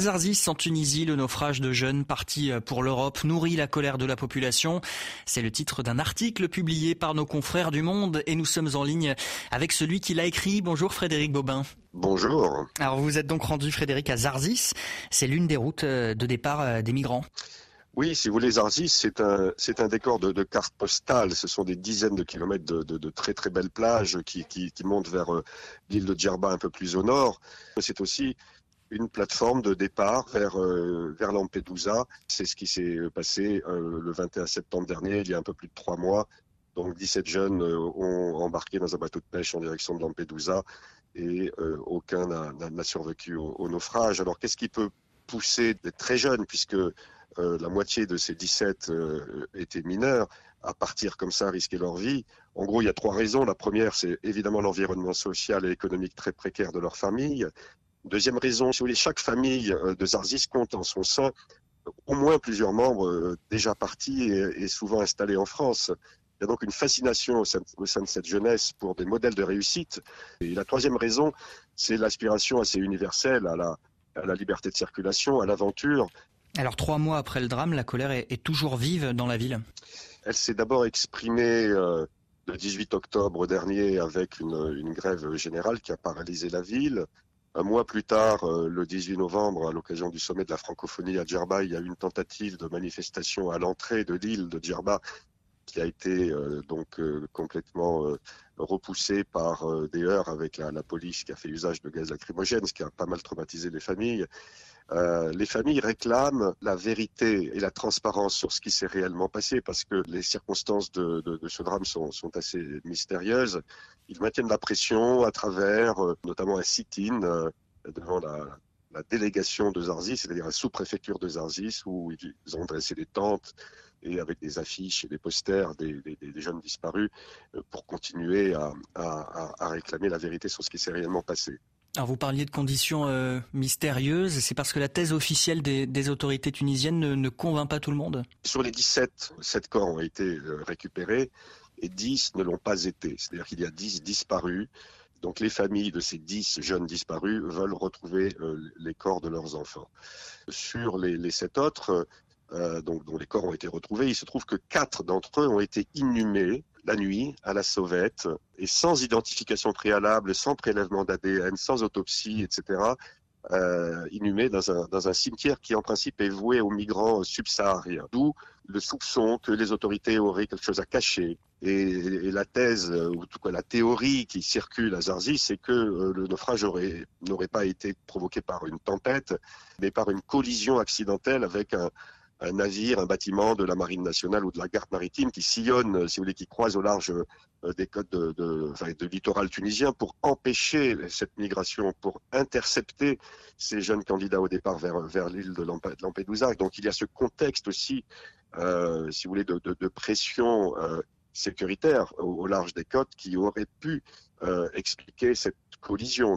Zarzis, en Tunisie, le naufrage de jeunes partis pour l'Europe nourrit la colère de la population. C'est le titre d'un article publié par nos confrères du Monde et nous sommes en ligne avec celui qui l'a écrit. Bonjour Frédéric Bobin. Bonjour. Alors vous êtes donc rendu Frédéric à Zarzis. C'est l'une des routes de départ des migrants. Oui, si vous voulez, Zarzis, c'est un, c'est un décor de, de carte postale. Ce sont des dizaines de kilomètres de, de, de très très belles plages qui, qui, qui montent vers euh, l'île de Djerba un peu plus au nord. C'est aussi une plateforme de départ vers, euh, vers Lampedusa. C'est ce qui s'est passé euh, le 21 septembre dernier, il y a un peu plus de trois mois. Donc 17 jeunes euh, ont embarqué dans un bateau de pêche en direction de Lampedusa et euh, aucun n'a survécu au, au, naufrage. Alors qu'est-ce qui peut pousser des très jeunes, puisque euh, la moitié de ces 17 étaient mineurs, à partir comme ça, risquer leur vie? En gros, il y a trois raisons. La première, c'est évidemment l'environnement social et économique très précaire de leur famille. Deuxième raison, si vous voulez, chaque famille euh, de Zarzis compte en son sein au moins plusieurs membres euh, déjà partis et, souvent installés en France. Il y a donc une fascination au sein, de cette jeunesse pour des modèles de réussite. Et la troisième raison, c'est l'aspiration assez universelle à la, à la liberté de circulation, à l'aventure. Alors trois mois après le drame, la colère est, est toujours vive dans la ville? Elle s'est d'abord exprimée euh, le 18 octobre dernier avec une, une grève générale qui a paralysé la ville. Un mois plus tard, euh, le 18 novembre, à l'occasion du sommet de la francophonie à Djerba, il y a eu une tentative de manifestation à l'entrée de l'île de Djerba qui a été euh, donc euh, complètement euh, repoussée par des heurts avec la, police qui a fait usage de gaz lacrymogène, ce qui a pas mal traumatisé les familles. Les familles réclament la vérité et la transparence sur ce qui s'est réellement passé parce que les circonstances de, ce drame sont, assez mystérieuses. Ils maintiennent la pression à travers notamment un sit-in devant la délégation de Zarzis, c'est-à-dire la sous-préfecture de Zarzis, où ils ont dressé des tentes et avec des affiches et des posters des, des, des jeunes disparus pour continuer à, à, à, réclamer la vérité sur ce qui s'est réellement passé. Alors vous parliez de conditions euh, mystérieuses, c'est parce que la thèse officielle des, des autorités tunisiennes ne, ne, convainc pas tout le monde? Sur les 17, 7 corps ont été euh, récupérés et 10 ne l'ont pas été. C'est-à-dire qu'il y a 10 disparus. Donc les familles de ces 10 jeunes disparus veulent retrouver euh, les corps de leurs enfants. Sur les, les 7 autres, euh, donc, dont les corps ont été retrouvés, il se trouve que 4 d'entre eux ont été inhumés la nuit à la sauvette et sans identification préalable, sans prélèvement d'ADN, sans autopsie, etc euh, inhumés dans un, dans un cimetière qui en principe est voué aux migrants subsahariens. D'où le soupçon que les autorités auraient quelque chose à cacher. Et, la thèse, ou en tout cas la théorie qui circule à Zarzis, c'est que euh, le naufrage n'aurait pas été provoqué par une tempête, mais par une collision accidentelle avec un, un navire, un bâtiment de la marine nationale ou de la garde maritime qui sillonne, si vous voulez, qui croise au large euh, des côtes de, littoral tunisien pour empêcher cette migration, pour intercepter ces jeunes candidats au départ vers, l'île de Lampedusa. Donc il y a ce contexte aussi, euh, si vous voulez, de, pression euh, sécuritaire au, large des côtes qui aurait pu euh, expliquer cette collision.